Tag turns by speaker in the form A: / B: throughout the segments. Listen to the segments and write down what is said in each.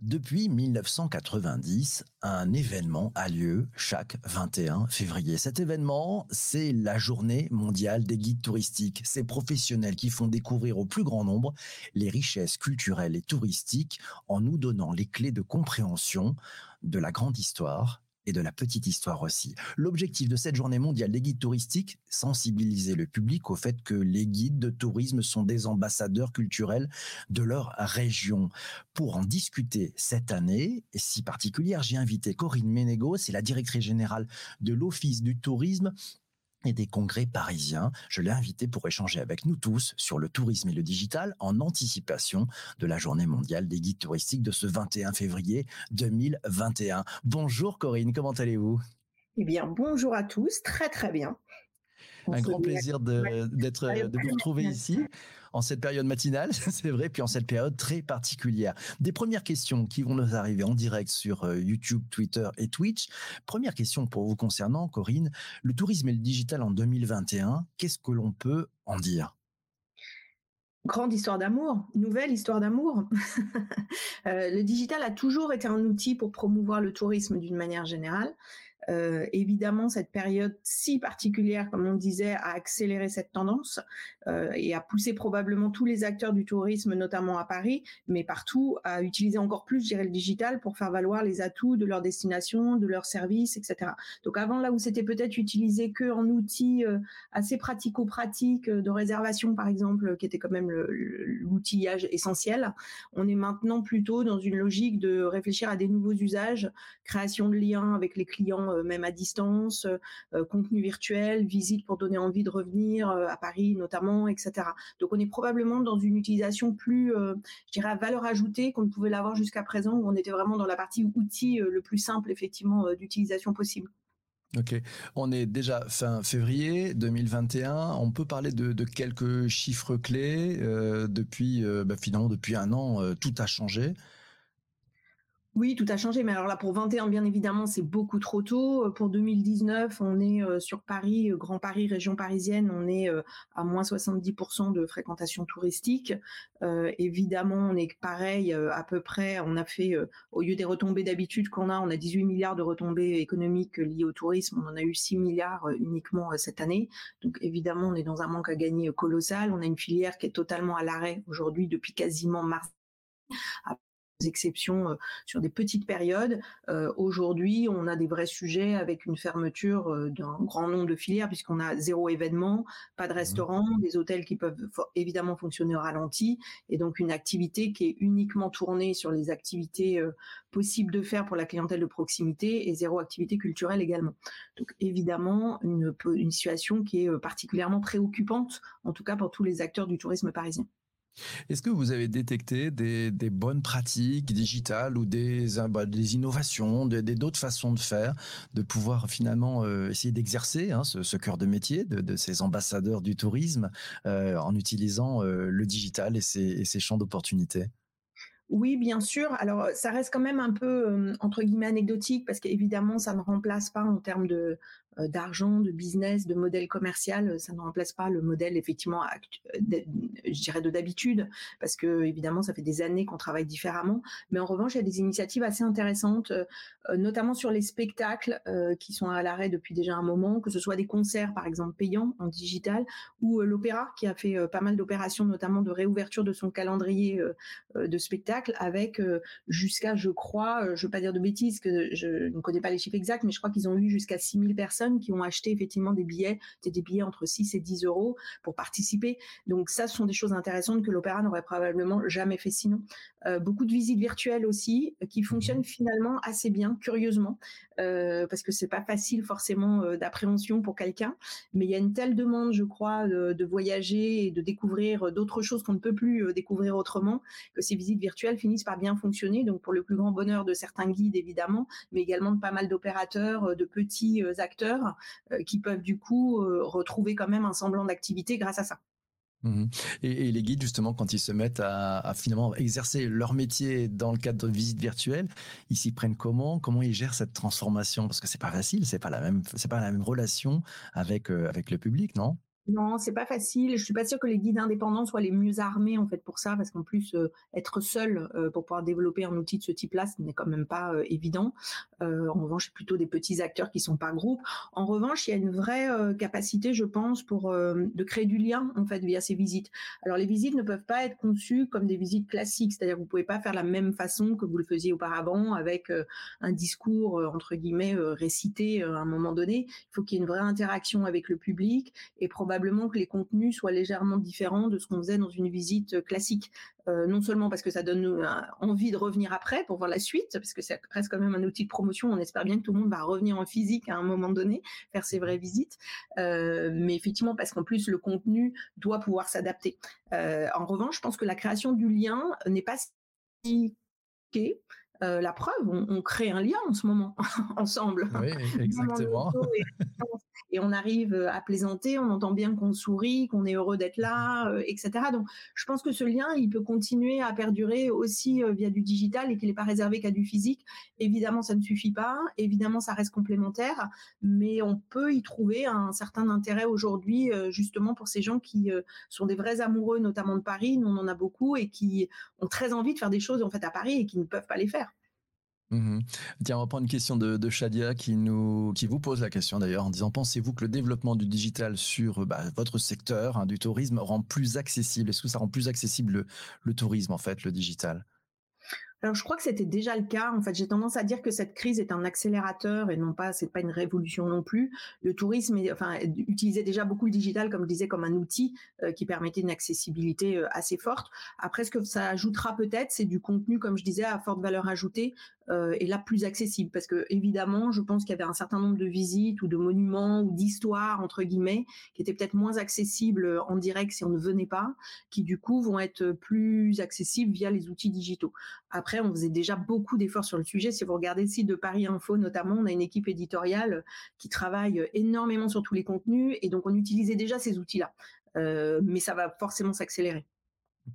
A: Depuis 1990, un événement a lieu chaque 21 février. Cet événement, c'est la journée mondiale des guides touristiques. Ces professionnels qui font découvrir au plus grand nombre les richesses culturelles et touristiques en nous donnant les clés de compréhension de la grande histoire et de la petite histoire aussi. L'objectif de cette journée mondiale des guides touristiques, sensibiliser le public au fait que les guides de tourisme sont des ambassadeurs culturels de leur région. Pour en discuter cette année, si particulière, j'ai invité Corinne Ménégo, c'est la directrice générale de l'Office du tourisme et des congrès parisiens. Je l'ai invité pour échanger avec nous tous sur le tourisme et le digital en anticipation de la journée mondiale des guides touristiques de ce 21 février 2021. Bonjour Corinne, comment allez-vous?
B: Eh bien, bonjour à tous, très très bien.
A: Un grand plaisir de, d'être, de vous retrouver ici en cette période matinale, c'est vrai, puis en cette période très particulière. Des premières questions qui vont nous arriver en direct sur euh, YouTube, Twitter et Twitch. Première question pour vous concernant, Corinne. Le tourisme et le digital en 2021, qu'est-ce que l'on peut en dire?
B: Grande histoire d'amour, nouvelle histoire d'amour. Euh, le digital a toujours été un outil pour promouvoir le tourisme d'une manière générale. Euh, évidemment, cette période si particulière, comme on disait, a accéléré cette tendance euh, et a poussé probablement tous les acteurs du tourisme, notamment à Paris, mais partout, à utiliser encore plus, je dirais, le digital pour faire valoir les atouts de leur destination, de leurs services, etc. Donc avant, là où c'était peut-être utilisé que en outil euh, assez pratico-pratique de réservation, par exemple, qui était quand même l'outillage essentiel, on est maintenant plutôt dans une logique de réfléchir à des nouveaux usages, création de liens avec les clients euh, même à distance, euh, euh, contenu virtuel, visite pour donner envie de revenir à Paris notamment, etc. Donc on est probablement dans une utilisation plus, je dirais, à valeur ajoutée qu'on ne pouvait l'avoir jusqu'à présent, où on était vraiment dans la partie outil le plus simple effectivement d'utilisation possible.
A: Ok, on est déjà fin février 2021. On peut parler de, quelques chiffres clés depuis bah, finalement depuis un an, tout a changé.
B: Oui, tout a changé, mais alors là pour 21, bien évidemment, c'est beaucoup trop tôt. Euh, pour 2019, on est euh, sur Paris, euh, Grand Paris, région parisienne, on est à moins 70% de fréquentation touristique. évidemment, on est pareil à peu près. On a fait, au lieu des retombées d'habitude qu'on a, on a 18 milliards de retombées économiques liées au tourisme. On en a eu 6 milliards uniquement cette année. Donc évidemment, on est dans un manque à gagner colossal. On a une filière qui est totalement à l'arrêt aujourd'hui depuis quasiment mars exceptions euh, sur des petites périodes. Euh, aujourd'hui, on a des vrais sujets avec une fermeture euh, d'un grand nombre de filières puisqu'on a zéro événement, pas de mmh restaurant, des hôtels qui peuvent évidemment fonctionner au ralenti et donc une activité qui est uniquement tournée sur les activités possibles de faire pour la clientèle de proximité et zéro activité culturelle également. Donc évidemment, une, une situation qui est particulièrement préoccupante, en tout cas pour tous les acteurs du tourisme parisien.
A: Est-ce que vous avez détecté des, bonnes pratiques digitales ou des, bah, des innovations, d'autres façons de faire, de pouvoir finalement euh, essayer d'exercer hein, ce, cœur de métier de, ces ambassadeurs du tourisme euh, en utilisant euh, le digital et ses, champs d'opportunités?
B: Oui, bien sûr. Alors, ça reste quand même un peu entre guillemets anecdotique parce qu'évidemment, ça ne remplace pas en termes de euh, d'argent, de business, de modèle commercial, euh, ça ne remplace pas le modèle effectivement, euh, je dirais de d'habitude, parce que évidemment ça fait des années qu'on travaille différemment. Mais en revanche, il y a des initiatives assez intéressantes, notamment sur les spectacles qui sont à l'arrêt depuis déjà un moment, que ce soit des concerts par exemple payants en digital, ou l'opéra qui a fait pas mal d'opérations, notamment de réouverture de son calendrier de spectacles, avec jusqu'à, je crois, je ne veux pas dire de bêtises, que je ne connais pas les chiffres exacts, mais je crois qu'ils ont eu jusqu'à 6000 personnes qui ont acheté effectivement des billets, des billets entre 6 et 10 euros pour participer. Donc ça, ce sont des choses intéressantes que l'opéra n'aurait probablement jamais fait sinon. Euh, beaucoup de visites virtuelles aussi euh, qui fonctionnent mhm. finalement assez bien, curieusement, euh, parce que c'est pas facile forcément d'appréhension pour quelqu'un, mais il y a une telle demande, je crois, de, voyager et de découvrir d'autres choses qu'on ne peut plus découvrir autrement, que ces visites virtuelles finissent par bien fonctionner. Donc pour le plus grand bonheur de certains guides évidemment, mais également de pas mal d'opérateurs, de petits acteurs qui peuvent du coup retrouver quand même un semblant d'activité grâce à ça.
A: Mmh et, les guides, justement, quand ils se mettent à, finalement exercer leur métier dans le cadre de visites virtuelles, ils s'y prennent comment? Comment ils gèrent cette transformation? Parce que c'est pas facile, c'est pas la même, c'est pas la même relation avec euh, avec le public, non?
B: Non, c'est pas facile. Je suis pas sûre que les guides indépendants soient les mieux armés en fait pour ça, parce qu'en plus euh, être seul euh, pour pouvoir développer un outil de ce type-là, ce n'est quand même pas euh, évident. en revanche, c'est plutôt des petits acteurs qui sont par groupe. En revanche, il y a une vraie capacité, je pense, pour de créer du lien en fait via ces visites. Alors les visites ne peuvent pas être conçues comme des visites classiques, c'est-à-dire que vous pouvez pas faire la même façon que vous le faisiez auparavant avec un discours entre guillemets récité à un moment donné. Il faut qu'il y ait une vraie interaction avec le public et probablement que les contenus soient légèrement différents de ce qu'on faisait dans une visite euh, classique. Euh, non seulement parce que ça donne euh, envie de revenir après pour voir la suite, parce que ça reste quand même un outil de promotion. On espère bien que tout le monde va revenir en physique à un moment donné, faire ses vraies visites. mais effectivement, parce qu'en plus, le contenu doit pouvoir s'adapter. en revanche, je pense que la création du lien n'est pas si euh, la preuve, on, crée un lien en ce moment ensemble.
A: Oui, exactement.
B: et, on arrive euh, à plaisanter, on entend bien qu'on sourit, qu'on est heureux d'être là, euh, etc. Donc, je pense que ce lien, il peut continuer à perdurer aussi via du digital et qu'il n'est pas réservé qu'à du physique. Évidemment, ça ne suffit pas. Évidemment, ça reste complémentaire, mais on peut y trouver un certain intérêt aujourd'hui, justement pour ces gens qui sont des vrais amoureux, notamment de Paris. Nous, on en a beaucoup et qui ont très envie de faire des choses en fait à Paris et qui ne peuvent pas les faire.
A: Mmh Tiens, on va prendre une question de, Shadia qui nous, qui vous pose la question d'ailleurs en disant pensez-vous que le développement du digital sur bah, votre secteur hein, du tourisme rend plus accessible Est-ce que ça rend plus accessible le tourisme en fait, le digital?
B: Alors je crois que c'était déjà le cas. En fait, j'ai tendance à dire que cette crise est un accélérateur et non pas, c'est pas une révolution non plus. Le tourisme, utilisait déjà beaucoup le digital, comme je disais, comme un outil euh, qui permettait une accessibilité euh, assez forte. Après, ce que ça ajoutera peut-être, c'est du contenu, comme je disais, à forte valeur ajoutée euh, et là plus accessible, parce que évidemment, je pense qu'il y avait un certain nombre de visites ou de monuments ou d'histoires entre guillemets qui étaient peut-être moins accessibles en direct si on ne venait pas, qui du coup vont être plus accessibles via les outils digitaux. Après on faisait déjà beaucoup d'efforts sur le sujet. Si vous regardez le site de Paris Info, notamment, on a une équipe éditoriale qui travaille énormément sur tous les contenus, et donc on utilisait déjà ces outils-là. Euh, mais ça va forcément s'accélérer.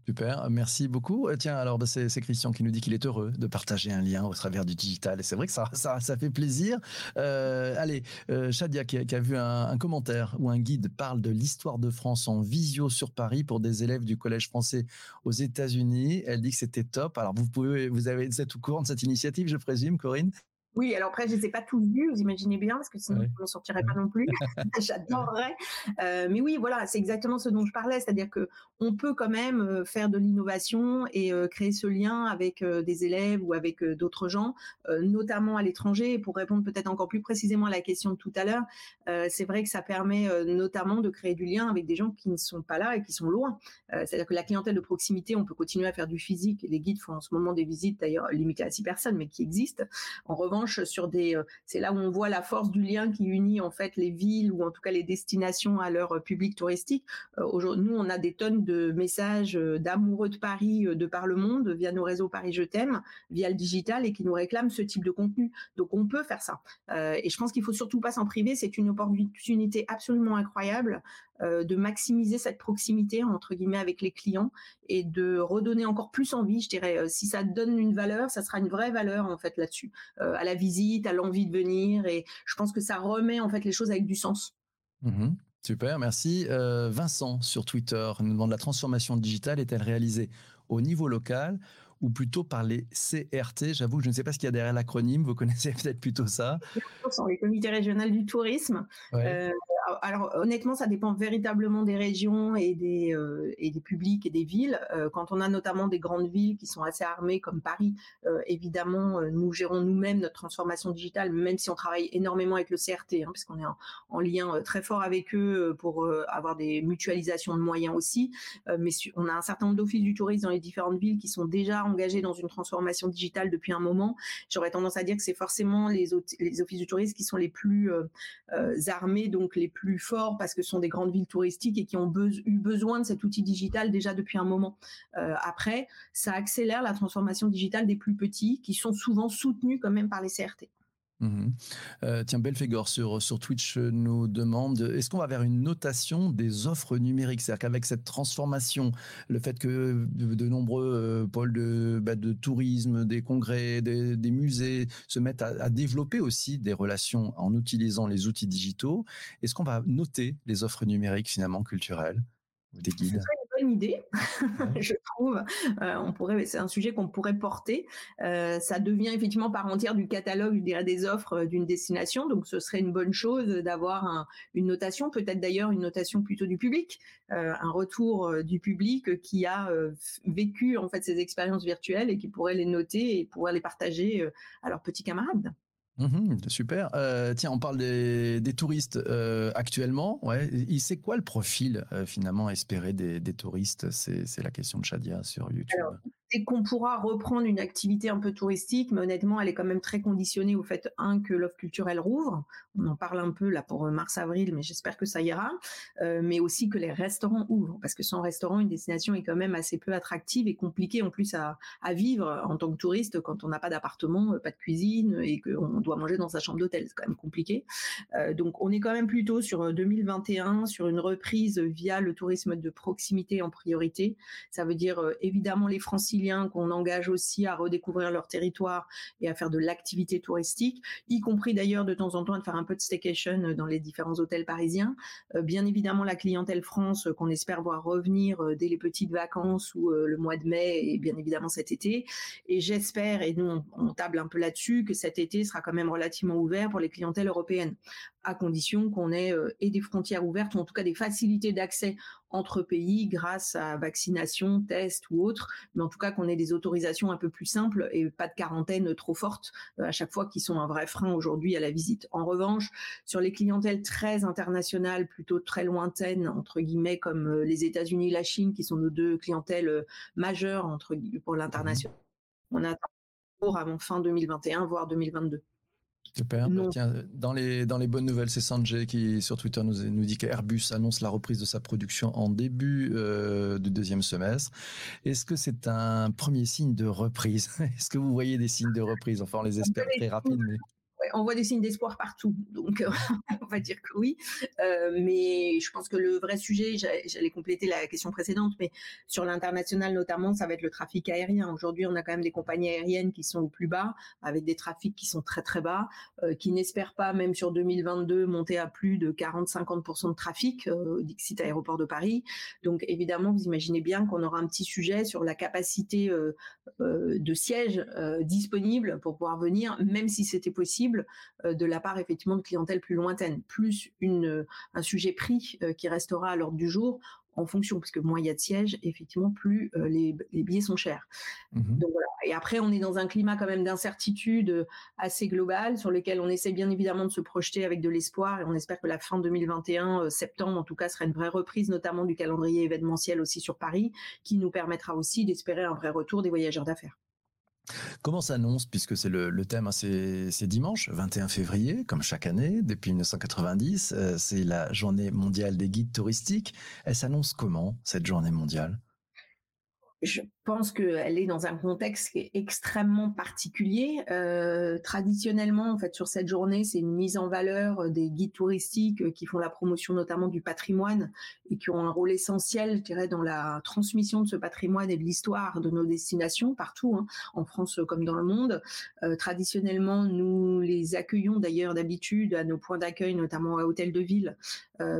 A: Super, merci beaucoup. Euh, tiens, alors bah, c'est Christian qui nous dit qu'il est heureux de partager un lien au travers du digital. Et c'est vrai que ça, ça, fait plaisir. Euh, allez, euh, Shadia qui a, vu un, commentaire où un guide parle de l'histoire de France en visio sur Paris pour des élèves du Collège français aux États-Unis. Elle dit que c'était top. Alors vous pouvez, vous avez êtes au courant de cette initiative, je présume, Corinne?
B: Oui, alors après, je ne les ai pas tous vus, vous imaginez bien, parce que sinon, je ne sortirais pas non plus. J'adorerais. Euh, mais oui, voilà, c'est exactement ce dont je parlais, c'est-à-dire que on peut quand même euh, faire de l'innovation et euh, créer ce lien avec des élèves ou avec d'autres gens, notamment à l'étranger. pour répondre peut-être encore plus précisément à la question de tout à l'heure, c'est vrai que ça permet notamment de créer du lien avec des gens qui ne sont pas là et qui sont loin. c'est-à-dire que la clientèle de proximité, on peut continuer à faire du physique. Les guides font en ce moment des visites, d'ailleurs limitées à six personnes, mais qui existent. En revanche, sur des, euh, c'est là où on voit la force du lien qui unit en fait les villes ou en tout cas les destinations à leur euh, public touristique. Euh, nous, on a des tonnes de messages d'amoureux de Paris de par le monde via nos réseaux Paris Je t'aime, via le digital et qui nous réclament ce type de contenu. Donc on peut faire ça. et je pense qu'il faut surtout pas s'en priver. C'est une opportunité absolument incroyable de maximiser cette proximité entre guillemets avec les clients et de redonner encore plus envie. Je dirais, euh, si ça donne une valeur, ça sera une vraie valeur en fait là-dessus, euh, à la visite, à l'envie de venir. Et je pense que ça remet en fait les choses avec du sens.
A: Mmh Super, merci. Vincent sur Twitter nous demande la transformation digitale est-elle réalisée au niveau local ou plutôt par les CRT J'avoue que je ne sais pas ce qu'il y a derrière l'acronyme. Vous connaissez peut-être plutôt ça.
B: Les comités régionaux du tourisme. Euh, alors honnêtement, ça dépend véritablement des régions et des, euh, publics et des villes. Euh, quand on a notamment des grandes villes qui sont assez armées comme Paris, évidemment, nous gérons nous-mêmes notre transformation digitale, même si on travaille énormément avec le CRT, hein, puisqu'on est en, lien très fort avec eux pour avoir des mutualisations de moyens aussi. mais on a un certain nombre d'offices du tourisme dans les différentes villes qui sont déjà engagés dans une transformation digitale depuis un moment. J'aurais tendance à dire que c'est forcément les, les, offices du tourisme qui sont les plus euh, euh, armés, donc les plus forts, parce que ce sont des grandes villes touristiques et qui ont eu besoin de cet outil digital déjà depuis un moment. Euh, après, ça accélère la transformation digitale des plus petits, qui sont souvent soutenus quand même par les CRT.
A: Mmh euh, tiens, Belfegor sur, sur Twitch nous demande est-ce qu'on va vers une notation des offres numériques? C'est-à-dire qu'avec cette transformation, le fait que de, nombreux euh, pôles de, bah, de tourisme, des congrès, des, musées se mettent à, développer aussi des relations en utilisant les outils digitaux, est-ce qu'on va noter les offres numériques finalement culturelles? Ou des guides
B: bonne idée, je trouve. Euh, on pourrait, c'est un sujet qu'on pourrait porter. Euh, ça devient effectivement par entière du catalogue, je dirais, des offres euh, d'une destination. Donc, ce serait une bonne chose d'avoir une notation, peut-être d'ailleurs une notation plutôt du public, un retour du public qui a vécu en fait ces expériences virtuelles et qui pourrait les noter et pouvoir les partager à leurs petits camarades.
A: Mmh super. Euh, tiens, on parle des, touristes euh, actuellement. Ouais, c'est quoi le profil euh, finalement espéré des, touristes? C'est la question de Shadia sur YouTube
B: qu'on pourra reprendre une activité un peu touristique, mais honnêtement, elle est quand même très conditionnée au fait, un, que l'offre culturelle rouvre. On en parle un peu là pour mars-avril, mais j'espère que ça ira. Euh, mais aussi que les restaurants ouvrent, parce que sans restaurant, une destination est quand même assez peu attractive et compliquée en plus à, vivre en tant que touriste quand on n'a pas d'appartement, pas de cuisine et qu'on doit manger dans sa chambre d'hôtel. C'est quand même compliqué. Euh, donc, on est quand même plutôt sur 2021, euh, sur une reprise via le tourisme de proximité en priorité. Ça veut dire évidemment les Qu'on engage aussi à redécouvrir leur territoire et à faire de l'activité touristique, y compris d'ailleurs de temps en temps de faire un peu de staycation dans les différents hôtels parisiens. Euh, bien évidemment, la clientèle France euh, qu'on espère voir revenir euh, dès les petites vacances ou le mois de mai et bien évidemment cet été. Et j'espère, et nous on, table un peu là-dessus, que cet été sera quand même relativement ouvert pour les clientèles européennes à condition qu'on ait et des frontières ouvertes ou en tout cas des facilités d'accès entre pays grâce à vaccination, test ou autre, mais en tout cas qu'on ait des autorisations un peu plus simples et pas de quarantaine trop forte euh, à chaque fois qui sont un vrai frein aujourd'hui à la visite. En revanche, sur les clientèles très internationales, plutôt très lointaines entre guillemets comme euh, les États-Unis, la Chine, qui sont nos deux clientèles euh, majeures entre pour l'international, on attend pour avant fin 2021 voire 2022.
A: Super. Bah, tiens, dans les, dans les bonnes nouvelles, c'est Sanjay qui, sur Twitter, nous, nous dit qu'Airbus annonce la reprise de sa production en début euh, du deuxième semestre. Est-ce que c'est un premier signe de reprise? Est-ce que vous voyez des signes de reprise? Enfin, on les espère très rapides, mais
B: on voit des signes d'espoir partout. Donc, euh, on va dire que oui. Euh, mais je pense que le vrai sujet, j'allais compléter la question précédente, mais sur l'international notamment, ça va être le trafic aérien. Aujourd'hui, on a quand même des compagnies aériennes qui sont au plus bas, avec des trafics qui sont très très bas, euh, qui n'espèrent pas, même sur 2022, monter à plus de 40-50% de trafic, euh, Dixit Aéroport de Paris. Donc, évidemment, vous imaginez bien qu'on aura un petit sujet sur la capacité de sièges disponibles pour pouvoir venir, même si c'était possible euh, de la part effectivement de clientèle plus lointaine, plus une, un sujet prix euh, qui restera à l'ordre du jour en fonction, parce que moins il y a de sièges, effectivement, plus euh, les, billets sont chers. Mmh Et après, on est dans un climat quand même d'incertitude assez global, sur lequel on essaie bien évidemment de se projeter avec de l'espoir, et on espère que la fin 2021, septembre en tout cas, sera une vraie reprise, notamment du calendrier événementiel aussi sur Paris, qui nous permettra aussi d'espérer un vrai retour des voyageurs d'affaires.
A: Comment s'annonce, puisque c'est le, thème, hein, c'est dimanche 21 février, comme chaque année, depuis 1990, euh, c'est la journée mondiale des guides touristiques. Elle s'annonce comment, cette journée mondiale?
B: Je pense qu'elle est dans un contexte extrêmement particulier. Euh, traditionnellement, en fait, sur cette journée, c'est une mise en valeur des guides touristiques euh, qui font la promotion notamment du patrimoine et qui ont un rôle essentiel, je dirais, dans la transmission de ce patrimoine et de l'histoire de nos destinations partout, hein, en France comme dans le monde. Euh, traditionnellement, nous les accueillons d'ailleurs d'habitude à nos points d'accueil, notamment à Hôtel de Ville,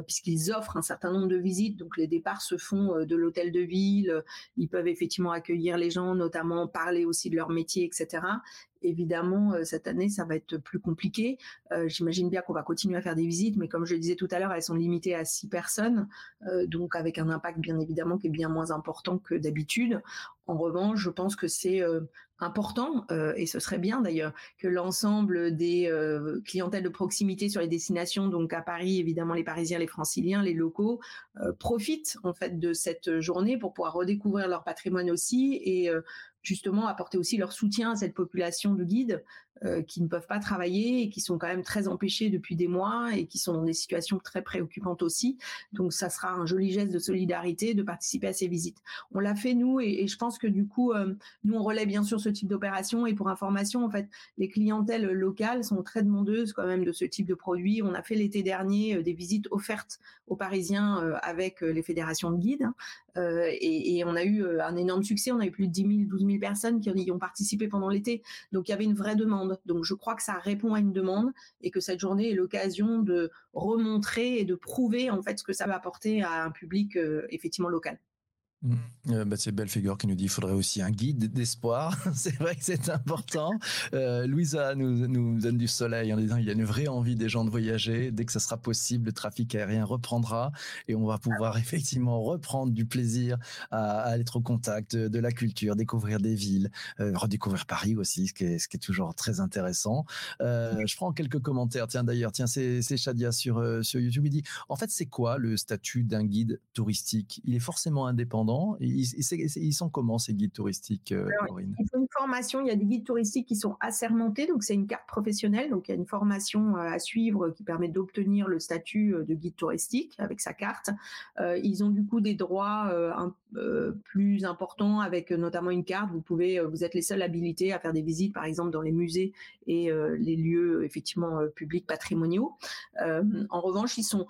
B: puisqu'ils offrent un certain nombre de visites. Donc les départs se font de l'hôtel de ville. Ils peuvent effectivement accueillir les gens, notamment parler aussi de leur métier, etc. Évidemment, euh, cette année, ça va être plus compliqué. J'imagine bien qu'on va continuer à faire des visites, mais comme je le disais tout à l'heure, elles sont limitées à six personnes, donc avec un impact bien évidemment qui est bien moins important que d'habitude. En revanche, je pense que c'est important, euh, et ce serait bien d'ailleurs, que l'ensemble des euh, clientèles de proximité sur les destinations, donc à Paris, évidemment les Parisiens, les Franciliens, les locaux, euh, profitent en fait de cette journée pour pouvoir redécouvrir leur patrimoine aussi et justement apporter aussi leur soutien à cette population de guides euh, qui ne peuvent pas travailler et qui sont quand même très empêchés depuis des mois et qui sont dans des situations très préoccupantes aussi. Donc ça sera un joli geste de solidarité de participer à ces visites. On l'a fait nous et, je pense que du coup, euh, nous on relaie bien sûr ce type d'opération et pour information, en fait, les clientèles locales sont très demandeuses quand même de ce type de produit. On a fait l'été dernier euh, des visites offertes aux Parisiens avec les fédérations de guides et, et, on a eu un énorme succès. On a eu plus de 10 000, 12 000 personnes qui y ont participé pendant l'été. Donc il y avait une vraie demande. Donc je crois que ça répond à une demande et que cette journée est l'occasion de remontrer et de prouver en fait ce que ça va apporter à un public euh, effectivement local.
A: Mmh. Euh, bah, c'est Belfigure qui nous dit qu'il faudrait aussi un guide d'espoir. c'est vrai que c'est important. Euh, Louisa nous, donne du soleil en disant qu'il y a une vraie envie des gens de voyager. Dès que ça sera possible, le trafic aérien reprendra et on va pouvoir effectivement reprendre du plaisir à, être au contact de la culture, découvrir des villes, euh, redécouvrir Paris aussi, ce qui est, toujours très intéressant. Je prends quelques commentaires. Tiens, d'ailleurs, tiens, c'est Shadia sur, sur YouTube. Il dit, en fait, c'est quoi le statut d'un guide touristique? Il est forcément indépendant ils, sont comment ces guides touristiques, euh,
B: Il faut une formation. Il y a des guides touristiques qui sont assermentés, donc c'est une carte professionnelle. Donc il y a une formation euh, à suivre qui permet d'obtenir le statut euh, de guide touristique avec sa carte. ils ont du coup des droits plus importants avec notamment une carte. Vous pouvez, vous êtes les seuls habilités à faire des visites, par exemple dans les musées et les lieux effectivement publics patrimoniaux. en revanche, ils sont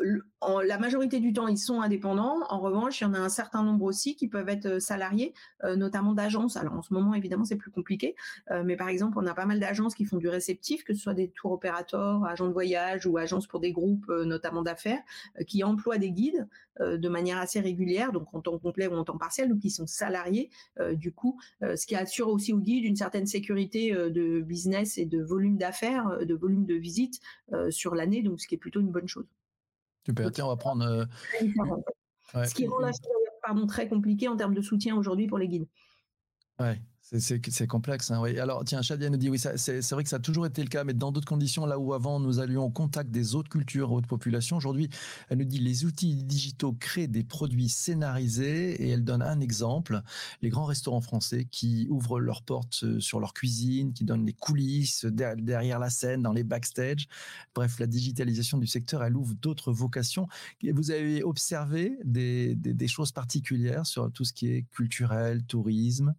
B: la majorité du temps, ils sont indépendants. En revanche, il y en a un certain nombre aussi qui peuvent être euh, salariés, euh, notamment d'agences. Alors en ce moment, évidemment, c'est plus compliqué, euh, mais par exemple, on a pas mal d'agences qui font du réceptif, que ce soit des tours opérateurs, agents de voyage ou agences pour des groupes, notamment d'affaires, qui emploient des guides de manière assez régulière, donc en temps complet ou en temps partiel, ou qui sont salariés. du coup, ce qui assure aussi aux guides une certaine sécurité de business et de volume d'affaires, de volume de visites sur l'année, donc ce qui est plutôt une bonne chose.
A: Super, tiens, on va prendre.
B: Ce qui rend la pardon, très compliqué en termes de soutien aujourd'hui pour les guides.
A: C'est complexe. Hein, oui. Alors, tiens, Shadia nous dit oui, c'est vrai que ça a toujours été le cas, mais dans d'autres conditions, là où avant nous allions au contact des autres cultures, autres populations, aujourd'hui, elle nous dit les outils digitaux créent des produits scénarisés et elle donne un exemple les grands restaurants français qui ouvrent leurs portes euh, sur leur cuisine, qui donnent les coulisses derrière la scène, dans les backstage. Bref, la digitalisation du secteur, elle ouvre d'autres vocations. Vous avez observé des choses particulières sur tout ce qui est culturel, tourisme?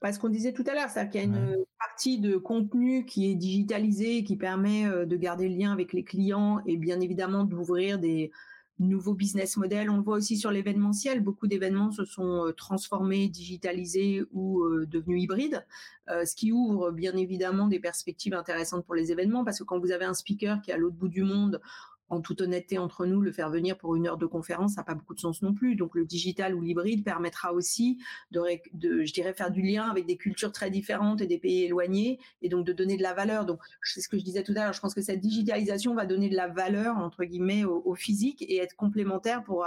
B: Parce qu'on disait tout à l'heure, c'est-à-dire qu'il y a une partie de contenu qui est digitalisé, qui permet euh, de garder le lien avec les clients et bien évidemment d'ouvrir des nouveaux business models. On le voit aussi sur l'événementiel. Beaucoup d'événements se sont euh, transformés, digitalisés ou euh, devenus hybrides, ce qui ouvre bien évidemment des perspectives intéressantes pour les événements parce que quand vous avez un speaker qui est à l'autre bout du monde, en toute honnêteté entre nous, le faire venir pour une heure de conférence, ça n'a pas beaucoup de sens non plus. Donc le digital ou l'hybride permettra aussi de, je dirais, faire du lien avec des cultures très différentes et des pays éloignés, et donc de donner de la valeur. Donc c'est ce que je disais tout à l'heure. Je pense que cette digitalisation va donner de la valeur entre guillemets au, physique et être complémentaire pour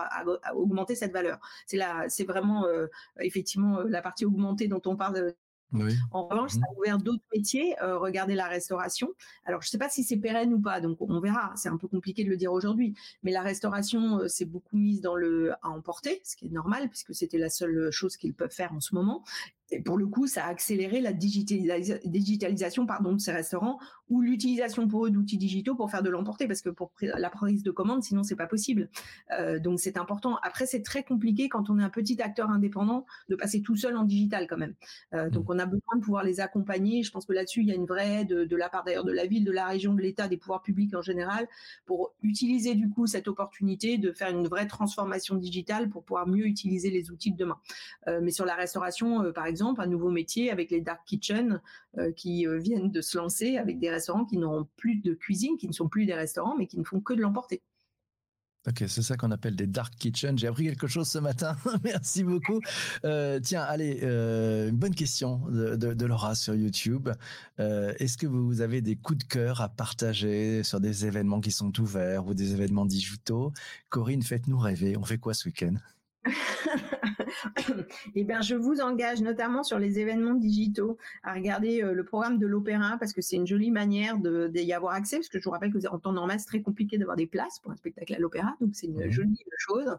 B: augmenter cette valeur. C'est là, c'est vraiment euh, effectivement euh, la partie augmentée dont on parle en revanche, ça mmh. a ouvert d'autres métiers. Euh, regardez la restauration. Alors, je ne sais pas si c'est pérenne ou pas, donc on verra. C'est un peu compliqué de le dire aujourd'hui. Mais la restauration euh, s'est beaucoup mise dans le à emporter, ce qui est normal puisque c'était la seule chose qu'ils peuvent faire en ce moment. Et pour le coup, ça a accéléré la digitalisation pardon, de ces restaurants ou l'utilisation pour eux d'outils digitaux pour faire de l'emporter, parce que pour la prise de commande, sinon c'est pas possible. Euh, donc c'est important. Après, c'est très compliqué quand on est un petit acteur indépendant de passer tout seul en digital quand même. Euh, donc mmh. on a besoin de pouvoir les accompagner. Je pense que là-dessus, il y a une vraie aide de, la part d'ailleurs de la ville, de la région, de l'État, des pouvoirs publics en général, pour utiliser du coup cette opportunité de faire une vraie transformation digitale pour pouvoir mieux utiliser les outils de demain. Euh, mais sur la restauration, par exemple, un nouveau métier avec les dark kitchens euh, qui euh, viennent de se lancer avec des restaurants qui n'ont plus de cuisine, qui ne sont plus des restaurants, mais qui ne font que de l'emporter.
A: Ok, c'est ça qu'on appelle des dark kitchens. J'ai appris quelque chose ce matin. Merci beaucoup. Euh, tiens, allez, une bonne question de, Laura sur YouTube. Est-ce que vous avez des coups de cœur à partager sur des événements qui sont ouverts ou des événements digitaux? Corinne, faites-nous rêver. On fait quoi ce week-end?
B: eh bien, je vous engage notamment sur les événements digitaux à regarder le programme de l'opéra parce que c'est une jolie manière d'y avoir accès parce que je vous rappelle que en temps normal, c'est très compliqué d'avoir des places pour un spectacle à l'opéra, donc c'est une mmh jolie chose.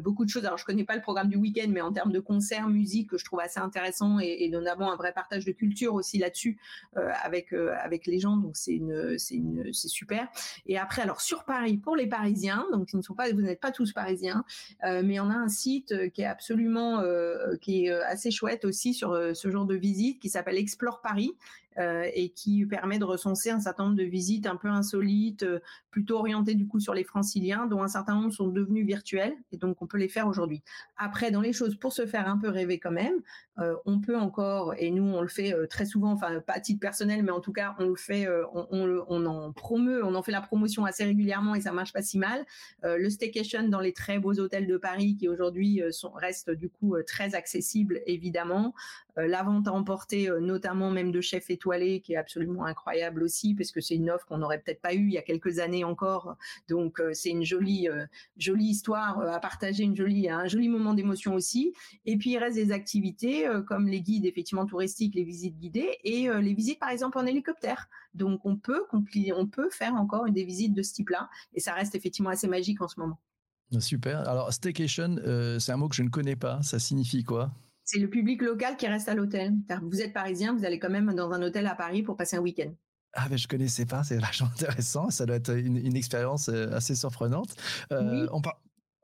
B: beaucoup de choses. Alors, je connais pas le programme du week-end, mais en termes de concerts, musique, je trouve assez intéressant et, et nous avons un vrai partage de culture aussi là-dessus avec avec les gens. Donc, c'est une c'est une c'est super. Et après, alors sur Paris pour les Parisiens, donc ils ne sont pas, vous n'êtes pas tous parisiens, mais on a un site qui est absolument qui est assez chouette aussi sur ce genre de visite qui s'appelle Explore Paris. euh, et qui permet de recenser un certain nombre de visites un peu insolites, euh, plutôt orientées du coup sur les franciliens, dont un certain nombre sont devenus virtuels et donc on peut les faire aujourd'hui. Après, dans les choses pour se faire un peu rêver quand même, euh, on peut encore, et nous on le fait très souvent, enfin pas à titre personnel, mais en tout cas on le fait, on, en promeut, on en fait la promotion assez régulièrement et ça marche pas si mal. le staycation dans les très beaux hôtels de Paris qui aujourd'hui restent du coup très accessibles évidemment. la vente à emporter, notamment même de chefs qui est absolument incroyable aussi parce que c'est une offre qu'on n'aurait peut-être pas eue il y a quelques années encore. Donc euh, c'est une jolie euh, jolie histoire euh, à partager, une jolie un joli moment d'émotion aussi. Et puis il reste des activités comme les guides effectivement touristiques, les visites guidées et les visites par exemple en hélicoptère. Donc on peut on peut faire encore des visites de ce type-là et ça reste effectivement assez magique en ce moment.
A: Super. Alors staycation, c'est un mot que je ne connais pas. Ça signifie quoi?
B: C'est le public local qui reste à l'hôtel. Vous êtes parisien, vous allez quand même dans un hôtel à Paris pour passer un week-end.
A: Ah ben je connaissais pas, c'est vachement intéressant. Ça doit être une, expérience euh, assez surprenante.
B: Euh, oui.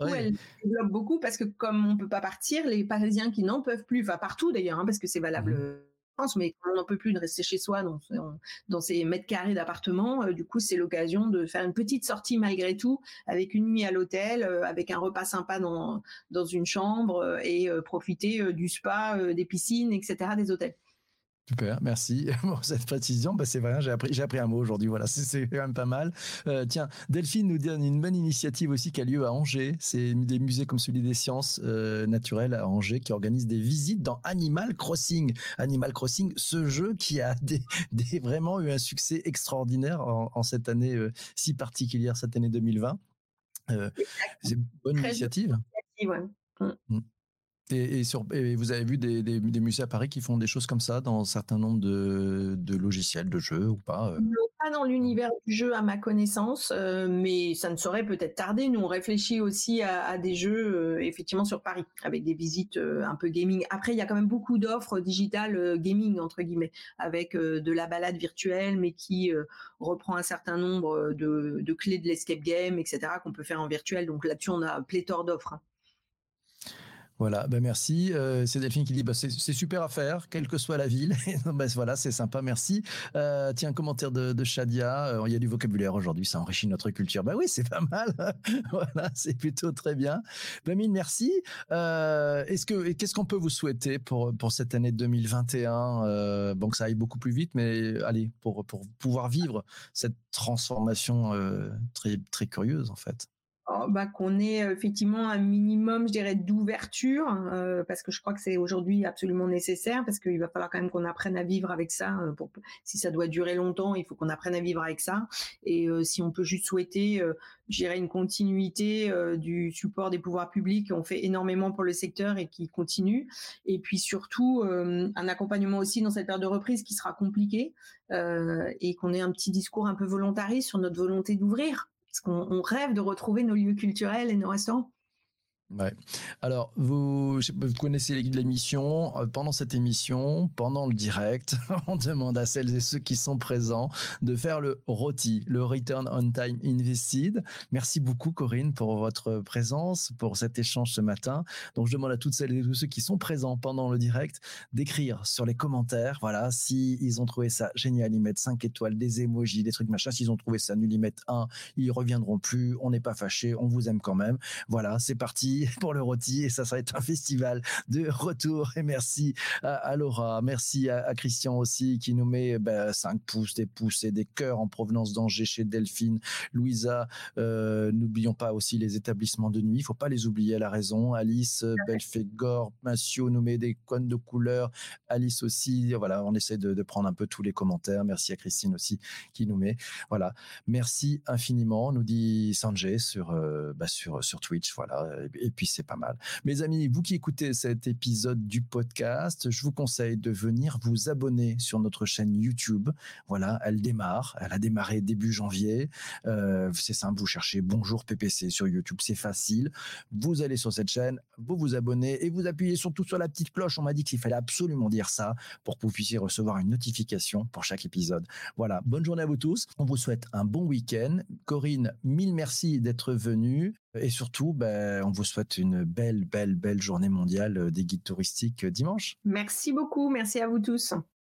B: On Elle développe beaucoup parce que comme on peut pas partir, les Parisiens qui n'en peuvent plus, enfin partout d'ailleurs, hein, parce que c'est valable. Mmh mais on n'en peut plus de rester chez soi dans, ces mètres carrés d'appartement, euh, du coup, c'est l'occasion de faire une petite sortie malgré tout, avec une nuit à l'hôtel, euh, avec un repas sympa dans, une chambre euh, et profiter du spa, des piscines, etc., des hôtels.
A: Super, merci pour cette précision. Bah, c'est vrai, j'ai appris, j'ai appris un mot aujourd'hui. Voilà, c'est quand même pas mal. Euh, tiens, Delphine nous donne une bonne initiative aussi qui a lieu à Angers. C'est des musées comme celui des sciences euh, naturelles à Angers qui organisent des visites dans Animal Crossing. Animal Crossing, ce jeu qui a des, des vraiment eu un succès extraordinaire en, cette année euh, si particulière, cette année 2020. c'est une bonne initiative. ouais. Mm. Et, vous avez vu des, musées à Paris qui font des choses comme ça dans un certain nombre de, logiciels, de jeux ou pas
B: euh? Pas dans l'univers du jeu à ma connaissance, euh, mais ça ne saurait peut-être tarder. Nous, on réfléchit aussi à, des jeux euh, effectivement sur Paris, avec des visites un peu gaming. Après, il y a quand même beaucoup d'offres digitales gaming, entre guillemets, avec de la balade virtuelle, mais qui reprend un certain nombre de, de clés de l'escape game, etc., qu'on peut faire en virtuel. Donc là-dessus, on a pléthore d'offres. Hein.
A: Voilà, ben merci. Euh, c'est Delphine qui dit bah, c'est super à faire, quelle que soit la ville. ben voilà, c'est sympa, merci. Euh, tiens, commentaire de, Shadia. Euh, il y a du vocabulaire aujourd'hui, ça enrichit notre culture. Ben oui, c'est pas mal. voilà, c'est plutôt très bien. Ben mine, merci. Euh, est-ce que qu'est-ce qu'on peut vous souhaiter pour pour cette année 2021 euh, Bon, que ça aille beaucoup plus vite, mais allez, pour pour pouvoir vivre cette transformation très très curieuse en fait.
B: Oh, bah, qu'on ait euh, effectivement un minimum, je dirais, d'ouverture, euh, parce que je crois que c'est aujourd'hui absolument nécessaire, parce qu'il va falloir quand même qu'on apprenne à vivre avec ça. Euh, pour, si ça doit durer longtemps, il faut qu'on apprenne à vivre avec ça. Et si on peut juste souhaiter, je dirais, une continuité du support des pouvoirs publics, on fait énormément pour le secteur et qui continue. Et puis surtout, un accompagnement aussi dans cette période de reprise qui sera compliquée, et qu'on ait un petit discours un peu volontariste sur notre volonté d'ouvrir parce qu'on rêve de retrouver nos lieux culturels et nos restaurants.
A: Ouais. Alors, vous, vous connaissez l'émission. Euh, pendant cette émission, pendant le direct, on demande à celles et ceux qui sont présents de faire le ROTI, le Return on Time Invested. Merci beaucoup, Corinne, pour votre présence, pour cet échange ce matin. Donc, je demande à toutes celles et tous ceux qui sont présents pendant le direct d'écrire sur les commentaires, voilà, si ont trouvé ça génial, ils mettent 5 étoiles, des emojis, des trucs machin. S'ils ont trouvé ça nul, ils mettent 1, ils reviendront plus. On n'est pas fâchés, on vous aime quand même. Voilà, c'est parti pour le rôti et ça, ça va être un festival de retour. Et merci à, Laura, merci à, Christian aussi qui nous met 5 ben, pouces, des pouces et des cœurs en provenance d'Angers chez Delphine, Louisa. Euh, n'oublions pas aussi les établissements de nuit, il faut pas les oublier à la raison. Alice, Belfegor, Massio nous met des cônes de couleur. Alice aussi, voilà, on essaie de, prendre un peu tous les commentaires. Merci à Christine aussi qui nous met. Voilà, merci infiniment, nous dit Sanjay sur, euh, bah, sur, sur Twitch. Voilà et puis c'est pas mal. Mes amis, vous qui écoutez cet épisode du podcast, je vous conseille de venir vous abonner sur notre chaîne YouTube. Voilà, elle démarre, elle a démarré début janvier. Euh, c'est simple, vous cherchez Bonjour PPC sur YouTube, c'est facile. Vous allez sur cette chaîne, vous vous abonnez et vous appuyez surtout sur la petite cloche. On m'a dit qu'il fallait absolument dire ça pour que vous puissiez recevoir une notification pour chaque épisode. Voilà, bonne journée à vous tous. On vous souhaite un bon week-end. Corinne, mille merci d'être venue. Et surtout, ben, on vous souhaite une belle, belle, belle journée mondiale des guides touristiques dimanche.
B: Merci beaucoup. Merci à vous tous.